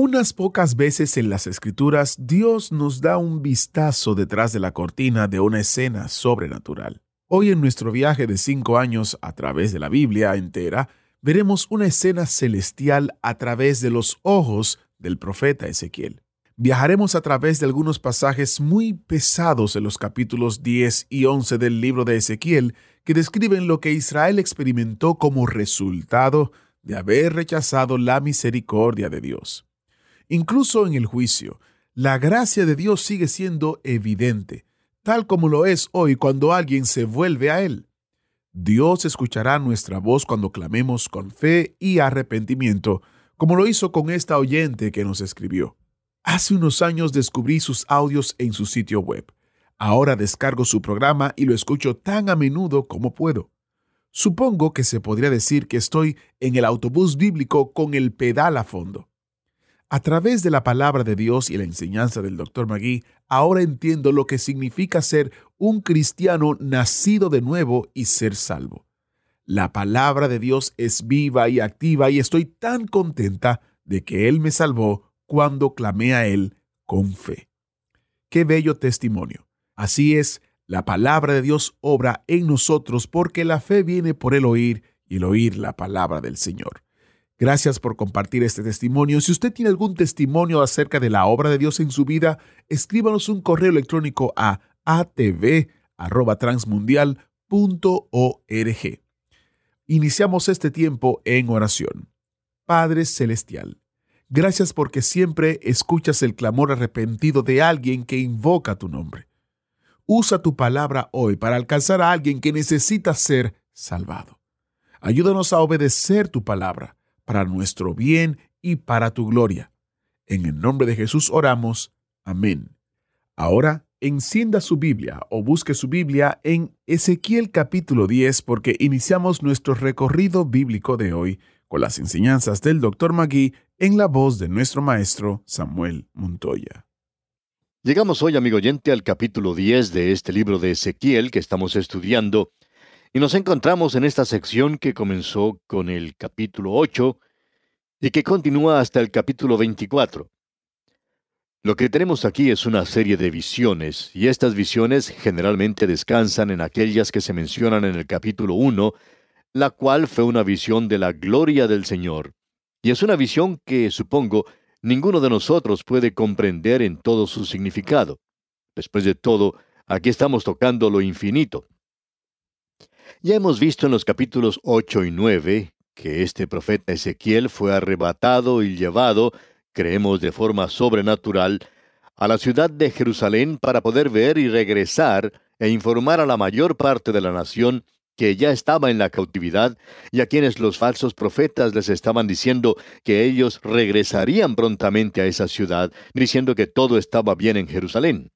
Unas pocas veces en las Escrituras Dios nos da un vistazo detrás de la cortina de una escena sobrenatural. Hoy en nuestro viaje de cinco años a través de la Biblia entera, veremos una escena celestial a través de los ojos del profeta Ezequiel. Viajaremos a través de algunos pasajes muy pesados en los capítulos 10 y 11 del libro de Ezequiel que describen lo que Israel experimentó como resultado de haber rechazado la misericordia de Dios. Incluso en el juicio, la gracia de Dios sigue siendo evidente, tal como lo es hoy cuando alguien se vuelve a Él. Dios escuchará nuestra voz cuando clamemos con fe y arrepentimiento, como lo hizo con esta oyente que nos escribió. Hace unos años descubrí sus audios en su sitio web. Ahora descargo su programa y lo escucho tan a menudo como puedo. Supongo que se podría decir que estoy en el autobús bíblico con el pedal a fondo. A través de la palabra de Dios y la enseñanza del Dr. Magui, ahora entiendo lo que significa ser un cristiano nacido de nuevo y ser salvo. La palabra de Dios es viva y activa y estoy tan contenta de que Él me salvó cuando clamé a Él con fe. Qué bello testimonio. Así es, la palabra de Dios obra en nosotros porque la fe viene por el oír y el oír la palabra del Señor. Gracias por compartir este testimonio. Si usted tiene algún testimonio acerca de la obra de Dios en su vida, escríbanos un correo electrónico a atv.transmundial.org. Iniciamos este tiempo en oración. Padre Celestial, Gracias porque siempre escuchas el clamor arrepentido de alguien que invoca tu nombre. Usa tu palabra hoy para alcanzar a alguien que necesita ser salvado. Ayúdanos a obedecer tu palabra para nuestro bien y para tu gloria. En el nombre de Jesús oramos. Amén. Ahora, encienda su Biblia o busque su Biblia en Ezequiel capítulo 10 porque iniciamos nuestro recorrido bíblico de hoy con las enseñanzas del Dr. Magui en la voz de nuestro maestro Samuel Montoya. Llegamos hoy, amigo oyente, al capítulo 10 de este libro de Ezequiel que estamos estudiando, y nos encontramos en esta sección que comenzó con el capítulo 8 y que continúa hasta el capítulo 24. Lo que tenemos aquí es una serie de visiones, y estas visiones generalmente descansan en aquellas que se mencionan en el capítulo 1, la cual fue una visión de la gloria del Señor. Y es una visión que, supongo, ninguno de nosotros puede comprender en todo su significado. Después de todo, aquí estamos tocando lo infinito. Ya hemos visto en los capítulos 8 y 9 que este profeta Ezequiel fue arrebatado y llevado, creemos de forma sobrenatural, a la ciudad de Jerusalén para poder ver y regresar e informar a la mayor parte de la nación que ya estaba en la cautividad y a quienes los falsos profetas les estaban diciendo que ellos regresarían prontamente a esa ciudad, diciendo que todo estaba bien en Jerusalén.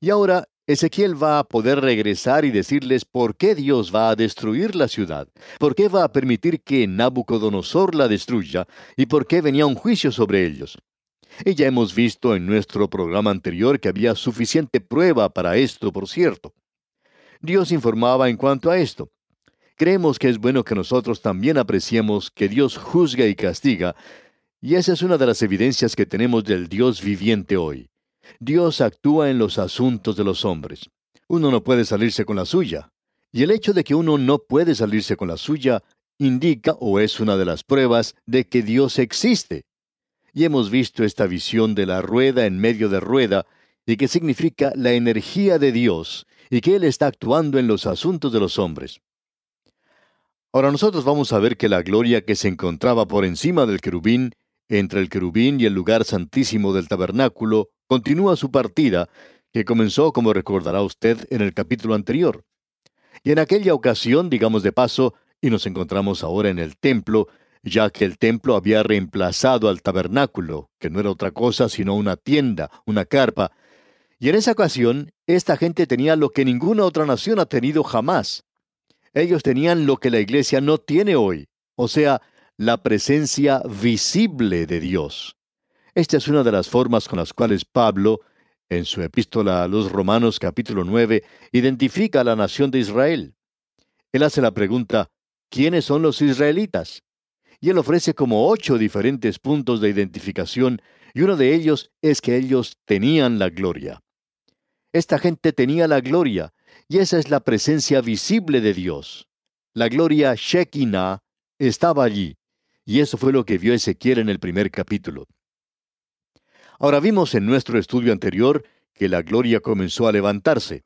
Y ahora Ezequiel va a poder regresar y decirles por qué Dios va a destruir la ciudad, por qué va a permitir que Nabucodonosor la destruya y por qué venía un juicio sobre ellos. Y ya hemos visto en nuestro programa anterior que había suficiente prueba para esto, por cierto. Dios informaba en cuanto a esto. Creemos que es bueno que nosotros también apreciemos que Dios juzga y castiga, y esa es una de las evidencias que tenemos del Dios viviente hoy. Dios actúa en los asuntos de los hombres. Uno no puede salirse con la suya, y el hecho de que uno no puede salirse con la suya indica o es una de las pruebas de que Dios existe. Y hemos visto esta visión de la rueda en medio de rueda, y que significa la energía de Dios, y que Él está actuando en los asuntos de los hombres. Ahora nosotros vamos a ver que la gloria que se encontraba por encima del querubín, entre el querubín y el lugar santísimo del tabernáculo, continúa su partida, que comenzó, como recordará usted, en el capítulo anterior. Y en aquella ocasión, digamos de paso, y nos encontramos ahora en el templo, ya que el templo había reemplazado al tabernáculo, que no era otra cosa sino una tienda, una carpa, y en esa ocasión esta gente tenía lo que ninguna otra nación ha tenido jamás. Ellos tenían lo que la iglesia no tiene hoy, o sea, la presencia visible de Dios. Esta es una de las formas con las cuales Pablo, en su epístola a los Romanos capítulo 9, identifica a la nación de Israel. Él hace la pregunta, ¿quiénes son los israelitas? Y él ofrece como ocho diferentes puntos de identificación, y uno de ellos es que ellos tenían la gloria. Esta gente tenía la gloria, y esa es la presencia visible de Dios. La gloria Shekinah estaba allí, y eso fue lo que vio Ezequiel en el primer capítulo. Ahora vimos en nuestro estudio anterior que la gloria comenzó a levantarse.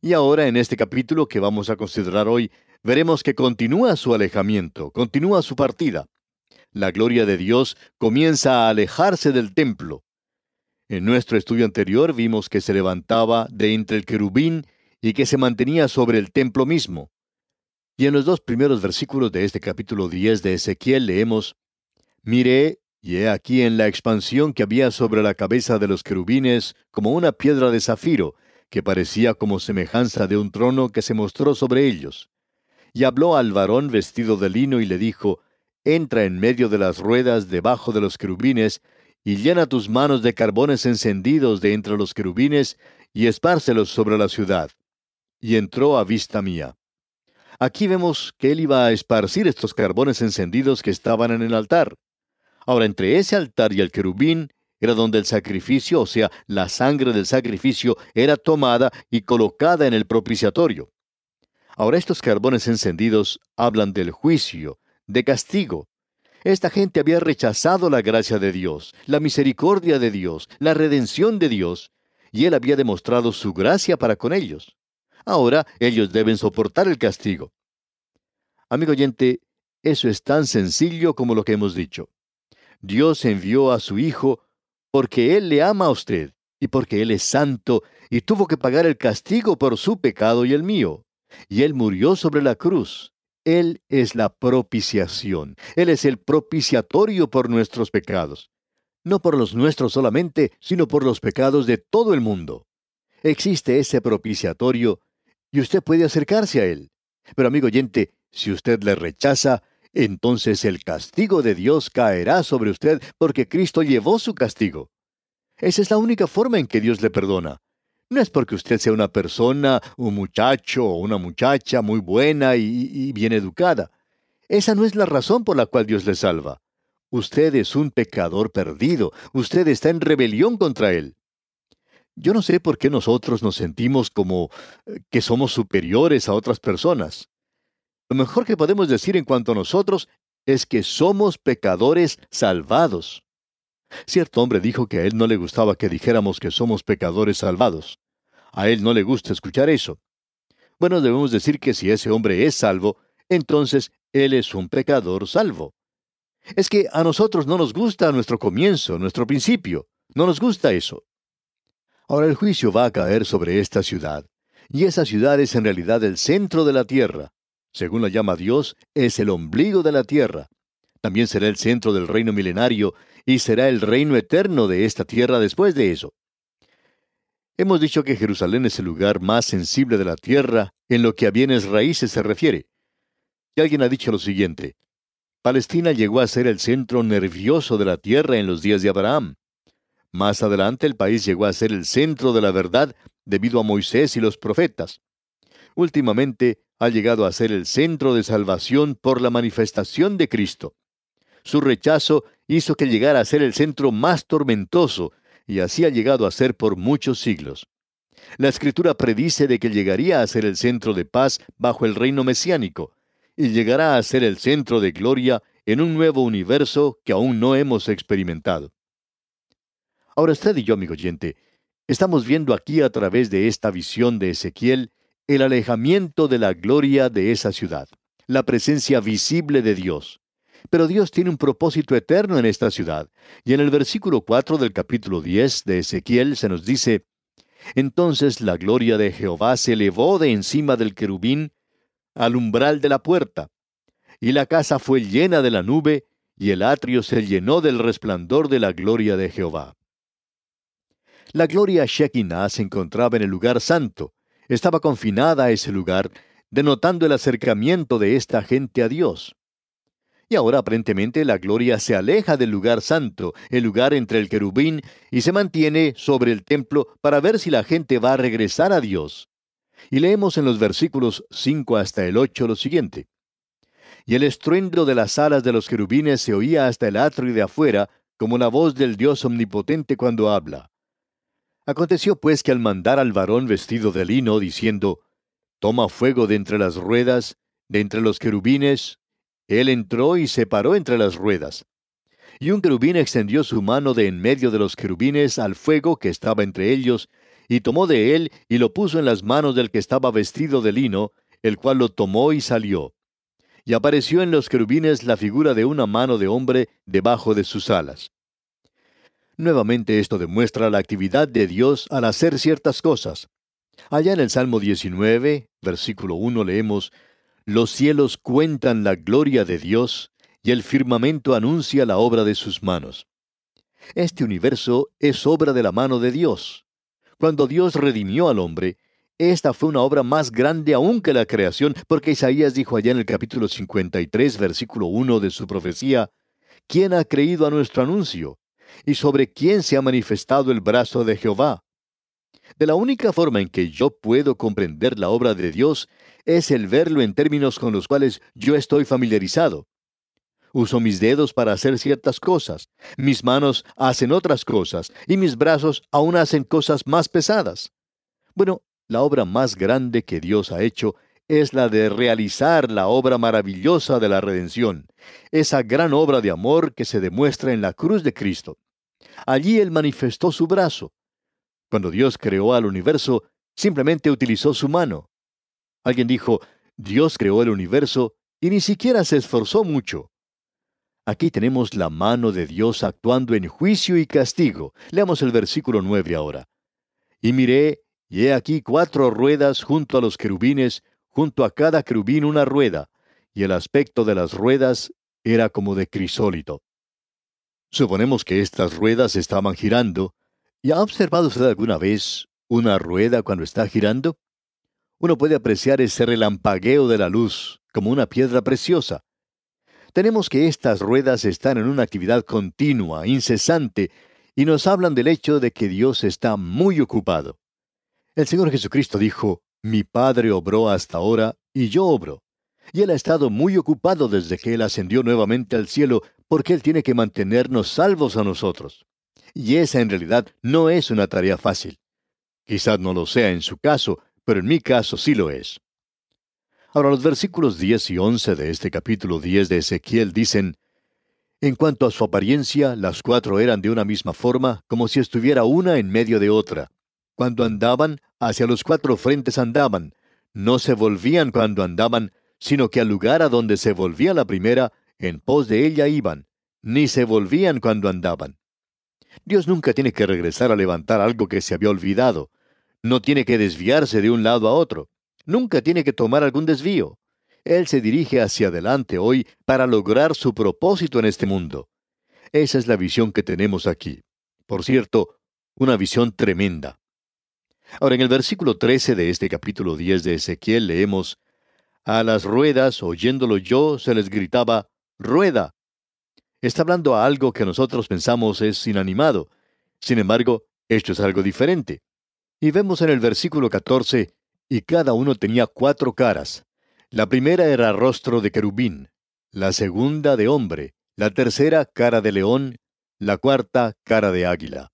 Y ahora en este capítulo que vamos a considerar hoy, veremos que continúa su alejamiento, continúa su partida. La gloria de Dios comienza a alejarse del templo. En nuestro estudio anterior vimos que se levantaba de entre el querubín y que se mantenía sobre el templo mismo. Y en los dos primeros versículos de este capítulo 10 de Ezequiel leemos, Miré, y he aquí en la expansión que había sobre la cabeza de los querubines como una piedra de zafiro, que parecía como semejanza de un trono que se mostró sobre ellos. Y habló al varón vestido de lino y le dijo, Entra en medio de las ruedas debajo de los querubines, y llena tus manos de carbones encendidos de entre los querubines, y espárcelos sobre la ciudad. Y entró a vista mía. Aquí vemos que él iba a esparcir estos carbones encendidos que estaban en el altar. Ahora, entre ese altar y el querubín era donde el sacrificio, o sea, la sangre del sacrificio, era tomada y colocada en el propiciatorio. Ahora, estos carbones encendidos hablan del juicio, de castigo. Esta gente había rechazado la gracia de Dios, la misericordia de Dios, la redención de Dios, y Él había demostrado su gracia para con ellos. Ahora ellos deben soportar el castigo. Amigo oyente, eso es tan sencillo como lo que hemos dicho. Dios envió a su Hijo porque Él le ama a usted y porque Él es santo y tuvo que pagar el castigo por su pecado y el mío. Y Él murió sobre la cruz. Él es la propiciación. Él es el propiciatorio por nuestros pecados. No por los nuestros solamente, sino por los pecados de todo el mundo. Existe ese propiciatorio y usted puede acercarse a Él. Pero amigo oyente, si usted le rechaza, entonces el castigo de Dios caerá sobre usted porque Cristo llevó su castigo. Esa es la única forma en que Dios le perdona. No es porque usted sea una persona, un muchacho o una muchacha muy buena y, y, bien educada. Esa no es la razón por la cual Dios le salva. Usted es un pecador perdido. Usted está en rebelión contra Él. Yo no sé por qué nosotros nos sentimos como eh, que somos superiores a otras personas. Lo mejor que podemos decir en cuanto a nosotros es que somos pecadores salvados. Cierto hombre dijo que a él no le gustaba que dijéramos que somos pecadores salvados. A él no le gusta escuchar eso. Bueno, debemos decir que si ese hombre es salvo, entonces él es un pecador salvo. Es que a nosotros no nos gusta nuestro comienzo, nuestro principio. No nos gusta eso. Ahora el juicio va a caer sobre esta ciudad, y esa ciudad es en realidad el centro de la tierra. Según la llama Dios, es el ombligo de la tierra. También será el centro del reino milenario y será el reino eterno de esta tierra después de eso. Hemos dicho que Jerusalén es el lugar más sensible de la tierra en lo que a bienes raíces se refiere. Y alguien ha dicho lo siguiente, Palestina llegó a ser el centro nervioso de la tierra en los días de Abraham. Más adelante el país llegó a ser el centro de la verdad debido a Moisés y los profetas. Últimamente ha llegado a ser el centro de salvación por la manifestación de Cristo. Su rechazo hizo que llegara a ser el centro más tormentoso, y así ha llegado a ser por muchos siglos. La escritura predice de que llegaría a ser el centro de paz bajo el reino mesiánico, y llegará a ser el centro de gloria en un nuevo universo que aún no hemos experimentado. Ahora usted y yo, amigo oyente, estamos viendo aquí a través de esta visión de Ezequiel el alejamiento de la gloria de esa ciudad, la presencia visible de Dios. Pero Dios tiene un propósito eterno en esta ciudad, y en el versículo 4 del capítulo 10 de Ezequiel se nos dice, Entonces la gloria de Jehová se elevó de encima del querubín al umbral de la puerta. y la casa fue llena de la nube, y el atrio se llenó del resplandor de la gloria de Jehová. La gloria Shekinah se encontraba en el lugar santo, estaba confinada a ese lugar, denotando el acercamiento de esta gente a Dios. Y ahora aparentemente la gloria se aleja del lugar santo, el lugar entre el querubín, y se mantiene sobre el templo para ver si la gente va a regresar a Dios. Y leemos en los versículos 5 hasta el 8 lo siguiente. Y el estruendo de las alas de los querubines se oía hasta el atrio de afuera, como la voz del Dios omnipotente cuando habla. Aconteció pues que al mandar al varón vestido de lino, diciendo, Toma fuego de entre las ruedas, de entre los querubines, él entró y se paró entre las ruedas. Y un querubín extendió su mano de en medio de los querubines al fuego que estaba entre ellos, y tomó de él y lo puso en las manos del que estaba vestido de lino, el cual lo tomó y salió. Y apareció en los querubines la figura de una mano de hombre debajo de sus alas. Nuevamente esto demuestra la actividad de Dios al hacer ciertas cosas. Allá en el Salmo 19, versículo 1 leemos, Los cielos cuentan la gloria de Dios, y el firmamento anuncia la obra de sus manos. Este universo es obra de la mano de Dios. Cuando Dios redimió al hombre, esta fue una obra más grande aún que la creación, porque Isaías dijo allá en el capítulo 53, versículo 1 de su profecía, ¿quién ha creído a nuestro anuncio? ¿Y sobre quién se ha manifestado el brazo de Jehová? De la única forma en que yo puedo comprender la obra de Dios es el verlo en términos con los cuales yo estoy familiarizado. Uso mis dedos para hacer ciertas cosas, mis manos hacen otras cosas, y mis brazos aún hacen cosas más pesadas. Bueno, la obra más grande que Dios ha hecho es la de realizar la obra maravillosa de la redención, esa gran obra de amor que se demuestra en la cruz de Cristo. Allí Él manifestó su brazo. Cuando Dios creó al universo, simplemente utilizó su mano. Alguien dijo, Dios creó el universo y ni siquiera se esforzó mucho. Aquí tenemos la mano de Dios actuando en juicio y castigo. Leamos el versículo 9 ahora. Y miré, y he aquí cuatro ruedas junto a los querubines, junto a cada querubín una rueda, y el aspecto de las ruedas era como de crisólito. Suponemos que estas ruedas estaban girando. ¿Y ha observado usted alguna vez una rueda cuando está girando? Uno puede apreciar ese relampagueo de la luz como una piedra preciosa. Tenemos que estas ruedas están en una actividad continua, incesante, y nos hablan del hecho de que Dios está muy ocupado. El Señor Jesucristo dijo, Mi Padre obró hasta ahora, y yo obro. Y Él ha estado muy ocupado desde que Él ascendió nuevamente al cielo porque Él tiene que mantenernos salvos a nosotros. Y esa en realidad no es una tarea fácil. Quizás no lo sea en su caso, pero en mi caso sí lo es. Ahora los versículos 10 y 11 de este capítulo 10 de Ezequiel dicen, En cuanto a su apariencia, las cuatro eran de una misma forma, como si estuviera una en medio de otra. Cuando andaban, hacia los cuatro frentes andaban, no se volvían cuando andaban, sino que al lugar a donde se volvía la primera, en pos de ella iban, ni se volvían cuando andaban. Dios nunca tiene que regresar a levantar algo que se había olvidado. No tiene que desviarse de un lado a otro. Nunca tiene que tomar algún desvío. Él se dirige hacia adelante hoy para lograr su propósito en este mundo. Esa es la visión que tenemos aquí. Por cierto, una visión tremenda. Ahora, en el versículo 13 de este capítulo 10 de Ezequiel leemos, A las ruedas, oyéndolo yo, se les gritaba, rueda. Está hablando a algo que nosotros pensamos es inanimado. Sin embargo, esto es algo diferente. Y vemos en el versículo 14, y cada uno tenía cuatro caras. La primera era rostro de querubín, la segunda de hombre, la tercera cara de león, la cuarta cara de águila.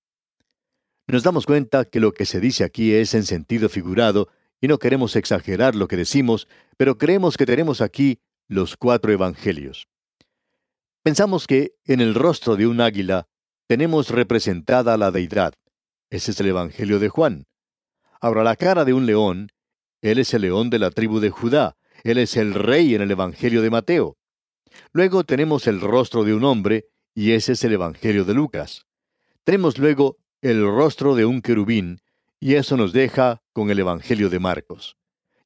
Nos damos cuenta que lo que se dice aquí es en sentido figurado, y no queremos exagerar lo que decimos, pero creemos que tenemos aquí los cuatro evangelios. Pensamos que en el rostro de un águila tenemos representada la deidad. Ese es el Evangelio de Juan. Ahora la cara de un león, él es el león de la tribu de Judá, él es el rey en el Evangelio de Mateo. Luego tenemos el rostro de un hombre, y ese es el Evangelio de Lucas. Tenemos luego el rostro de un querubín, y eso nos deja con el Evangelio de Marcos.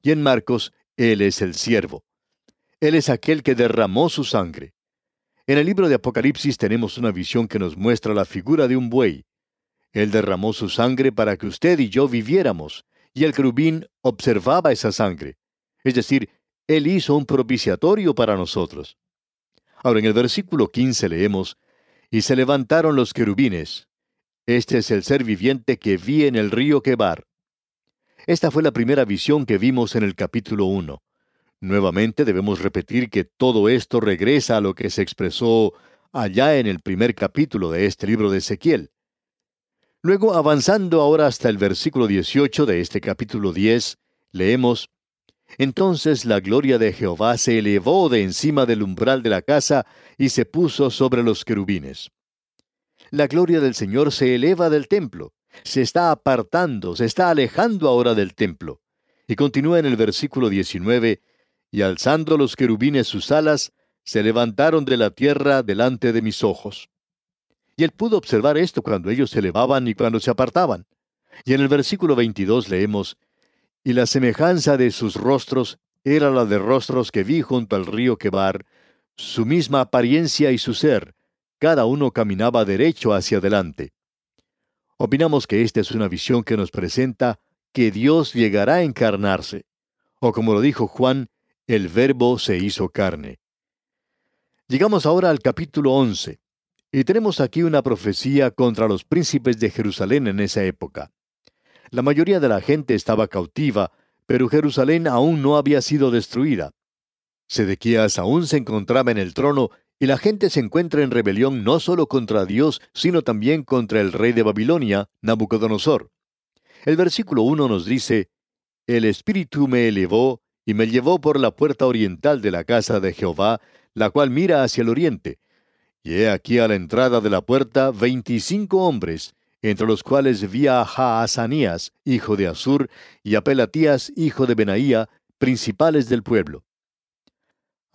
Y en Marcos, él es el siervo. Él es aquel que derramó su sangre. En el libro de Apocalipsis tenemos una visión que nos muestra la figura de un buey. Él derramó su sangre para que usted y yo viviéramos, y el querubín observaba esa sangre. Es decir, Él hizo un propiciatorio para nosotros. Ahora en el versículo 15 leemos, Y se levantaron los querubines. Este es el ser viviente que vi en el río Quebar. Esta fue la primera visión que vimos en el capítulo 1. Nuevamente debemos repetir que todo esto regresa a lo que se expresó allá en el primer capítulo de este libro de Ezequiel. Luego, avanzando ahora hasta el versículo 18 de este capítulo 10, leemos, Entonces la gloria de Jehová se elevó de encima del umbral de la casa y se puso sobre los querubines. La gloria del Señor se eleva del templo, se está apartando, se está alejando ahora del templo. Y continúa en el versículo 19, y alzando los querubines sus alas, se levantaron de la tierra delante de mis ojos. Y él pudo observar esto cuando ellos se elevaban y cuando se apartaban. Y en el versículo 22 leemos, Y la semejanza de sus rostros era la de rostros que vi junto al río Quebar, su misma apariencia y su ser, cada uno caminaba derecho hacia adelante. Opinamos que esta es una visión que nos presenta que Dios llegará a encarnarse. O como lo dijo Juan, el verbo se hizo carne. Llegamos ahora al capítulo 11, y tenemos aquí una profecía contra los príncipes de Jerusalén en esa época. La mayoría de la gente estaba cautiva, pero Jerusalén aún no había sido destruida. Sedequías aún se encontraba en el trono y la gente se encuentra en rebelión no solo contra Dios, sino también contra el rey de Babilonia, Nabucodonosor. El versículo 1 nos dice, El Espíritu me elevó y me llevó por la puerta oriental de la casa de Jehová, la cual mira hacia el oriente. Y he aquí a la entrada de la puerta veinticinco hombres, entre los cuales vi a Jaazanías, hijo de Asur, y a Pelatías, hijo de Benaía, principales del pueblo.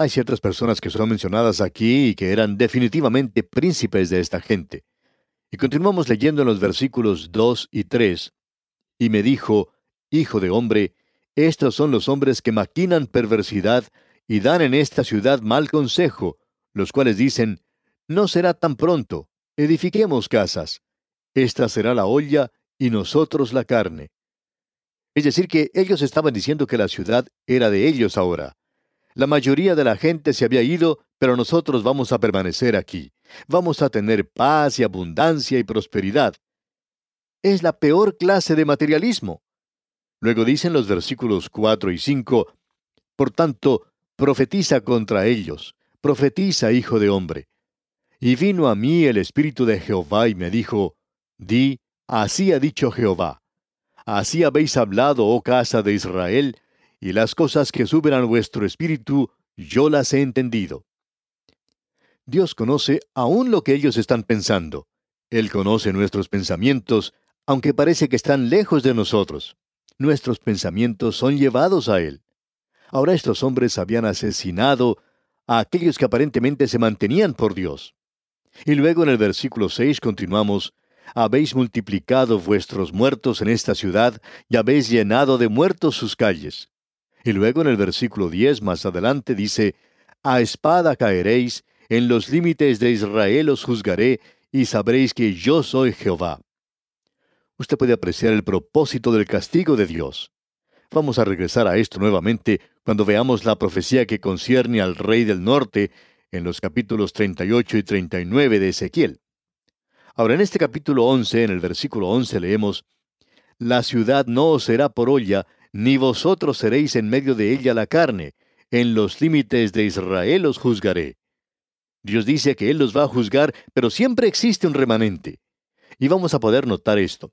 Hay ciertas personas que son mencionadas aquí y que eran definitivamente príncipes de esta gente. Y continuamos leyendo en los versículos 2 y 3. Y me dijo, Hijo de hombre, estos son los hombres que maquinan perversidad y dan en esta ciudad mal consejo, los cuales dicen, No será tan pronto, edifiquemos casas. Esta será la olla y nosotros la carne. Es decir, que ellos estaban diciendo que la ciudad era de ellos ahora. La mayoría de la gente se había ido, pero nosotros vamos a permanecer aquí. Vamos a tener paz y abundancia y prosperidad. Es la peor clase de materialismo. Luego dicen los versículos 4 y 5, Por tanto, profetiza contra ellos, profetiza, hijo de hombre. Y vino a mí el Espíritu de Jehová y me dijo, Di, así ha dicho Jehová. Así habéis hablado, oh casa de Israel, y las cosas que suben a vuestro espíritu, yo las he entendido. Dios conoce aún lo que ellos están pensando. Él conoce nuestros pensamientos, aunque parece que están lejos de nosotros nuestros pensamientos son llevados a Él. Ahora estos hombres habían asesinado a aquellos que aparentemente se mantenían por Dios. Y luego en el versículo 6 continuamos, Habéis multiplicado vuestros muertos en esta ciudad y habéis llenado de muertos sus calles. Y luego en el versículo 10 más adelante dice, A espada caeréis, en los límites de Israel os juzgaré, y sabréis que yo soy Jehová usted puede apreciar el propósito del castigo de Dios. Vamos a regresar a esto nuevamente cuando veamos la profecía que concierne al rey del norte en los capítulos 38 y 39 de Ezequiel. Ahora, en este capítulo 11, en el versículo 11 leemos, La ciudad no os será por olla, ni vosotros seréis en medio de ella la carne, en los límites de Israel os juzgaré. Dios dice que Él los va a juzgar, pero siempre existe un remanente. Y vamos a poder notar esto.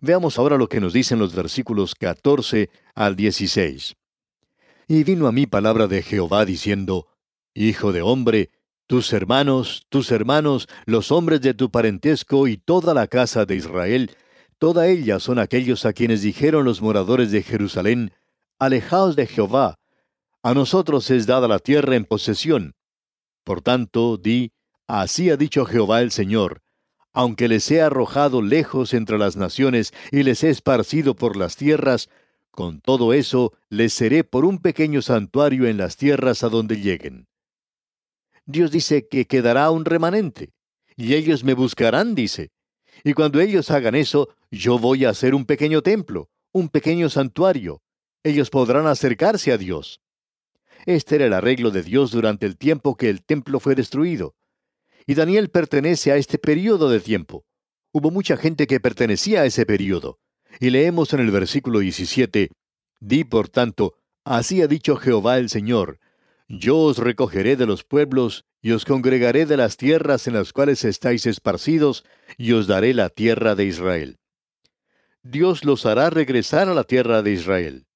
Veamos ahora lo que nos dicen los versículos 14 al 16. Y vino a mí palabra de Jehová diciendo, Hijo de hombre, tus hermanos, tus hermanos, los hombres de tu parentesco y toda la casa de Israel, toda ella son aquellos a quienes dijeron los moradores de Jerusalén, Alejaos de Jehová, a nosotros es dada la tierra en posesión. Por tanto, di, Así ha dicho Jehová el Señor, aunque les he arrojado lejos entre las naciones y les he esparcido por las tierras, Con todo eso, les seré por un pequeño santuario en las tierras a donde lleguen. Dios dice que quedará un remanente, y ellos me buscarán, dice. Y cuando ellos hagan eso, yo voy a hacer un pequeño templo, un pequeño santuario. Ellos podrán acercarse a Dios. Este era el arreglo de Dios durante el tiempo que el templo fue destruido. Y Daniel pertenece a este periodo de tiempo. Hubo mucha gente que pertenecía a ese periodo. Y leemos en el versículo 17, Di por tanto, así ha dicho Jehová el Señor, yo os recogeré de los pueblos y os congregaré de las tierras en las cuales estáis esparcidos, y os daré la tierra de Israel. Dios los hará regresar a la tierra de Israel.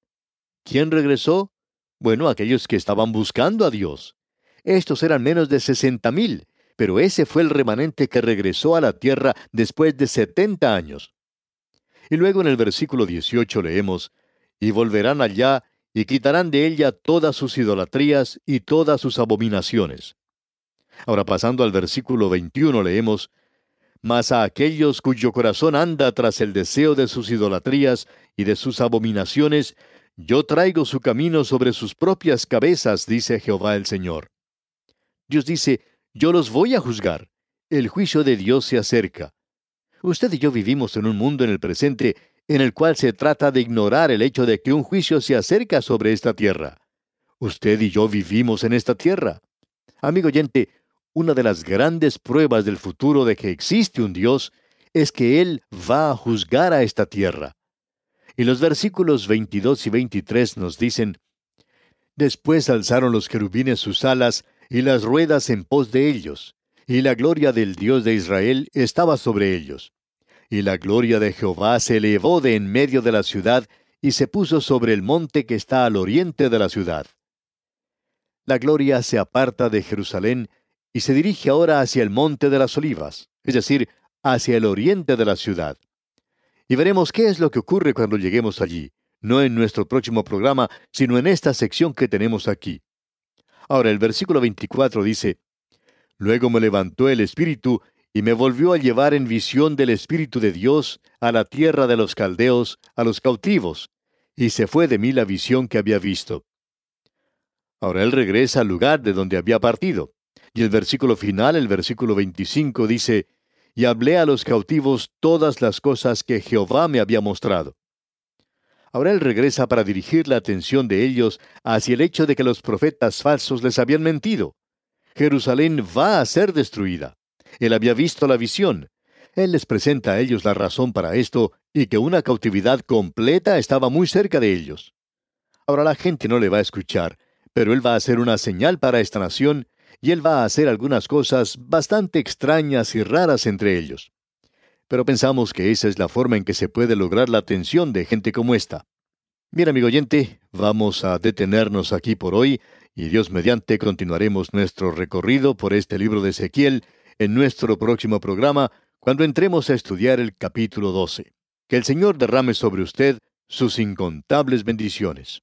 ¿Quién regresó? Bueno, aquellos que estaban buscando a Dios. Estos eran menos de sesenta mil, pero ese fue el remanente que regresó a la tierra después de setenta años. Y luego en el versículo 18 leemos, y volverán allá y quitarán de ella todas sus idolatrías y todas sus abominaciones. Ahora pasando al versículo 21 leemos, Mas a aquellos cuyo corazón anda tras el deseo de sus idolatrías y de sus abominaciones, yo traigo su camino sobre sus propias cabezas, dice Jehová el Señor. Dios dice, yo los voy a juzgar. El juicio de Dios se acerca. Usted y yo vivimos en un mundo en el presente en el cual se trata de ignorar el hecho de que un juicio se acerca sobre esta tierra. Usted y yo vivimos en esta tierra. Amigo oyente, una de las grandes pruebas del futuro de que existe un Dios es que Él va a juzgar a esta tierra. Y los versículos 22 y 23 nos dicen, Después alzaron los querubines sus alas y las ruedas en pos de ellos, y la gloria del Dios de Israel estaba sobre ellos y la gloria de Jehová se elevó de en medio de la ciudad y se puso sobre el monte que está al oriente de la ciudad. La gloria se aparta de Jerusalén y se dirige ahora hacia el monte de las olivas, es decir, hacia el oriente de la ciudad. Y veremos qué es lo que ocurre cuando lleguemos allí, no en nuestro próximo programa, sino en esta sección que tenemos aquí. Ahora el versículo 24 dice, Luego me levantó el Espíritu y me volvió a llevar en visión del Espíritu de Dios a la tierra de los caldeos, a los cautivos, y se fue de mí la visión que había visto. Ahora él regresa al lugar de donde había partido. Y el versículo final, el versículo 25, dice, Y hablé a los cautivos todas las cosas que Jehová me había mostrado. Ahora él regresa para dirigir la atención de ellos hacia el hecho de que los profetas falsos les habían mentido. Jerusalén va a ser destruida. Él había visto la visión. Él les presenta a ellos la razón para esto y que una cautividad completa estaba muy cerca de ellos. Ahora la gente no le va a escuchar, pero él va a hacer una señal para esta nación y él va a hacer algunas cosas bastante extrañas y raras entre ellos. Pero pensamos que esa es la forma en que se puede lograr la atención de gente como esta. Bien, amigo oyente, vamos a detenernos aquí por hoy y Dios mediante continuaremos nuestro recorrido por este libro de Ezequiel en nuestro próximo programa cuando entremos a estudiar el capítulo 12. Que el Señor derrame sobre usted sus incontables bendiciones.